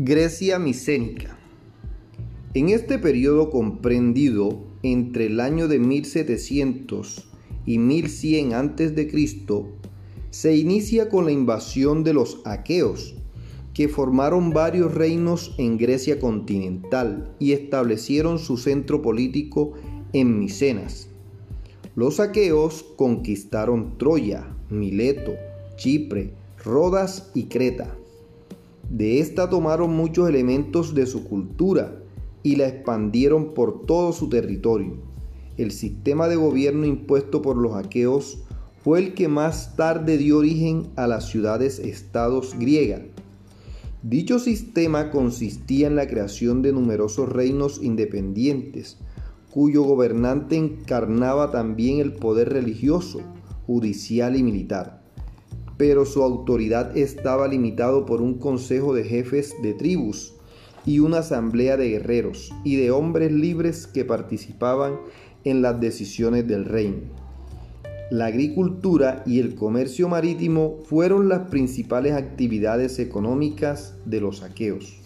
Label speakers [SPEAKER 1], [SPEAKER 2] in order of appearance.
[SPEAKER 1] Grecia micénica. En este periodo comprendido entre el año de 1700 y 1100 a.C., se inicia con la invasión de los aqueos, que formaron varios reinos en Grecia continental y establecieron su centro político en Micenas. Los aqueos conquistaron Troya, Mileto, Chipre, Rodas y Creta. De esta tomaron muchos elementos de su cultura y la expandieron por todo su territorio. El sistema de gobierno impuesto por los aqueos fue el que más tarde dio origen a las ciudades-estados griegas. Dicho sistema consistía en la creación de numerosos reinos independientes, cuyo gobernante encarnaba también el poder religioso, judicial y militar pero su autoridad estaba limitado por un consejo de jefes de tribus y una asamblea de guerreros y de hombres libres que participaban en las decisiones del reino. La agricultura y el comercio marítimo fueron las principales actividades económicas de los aqueos.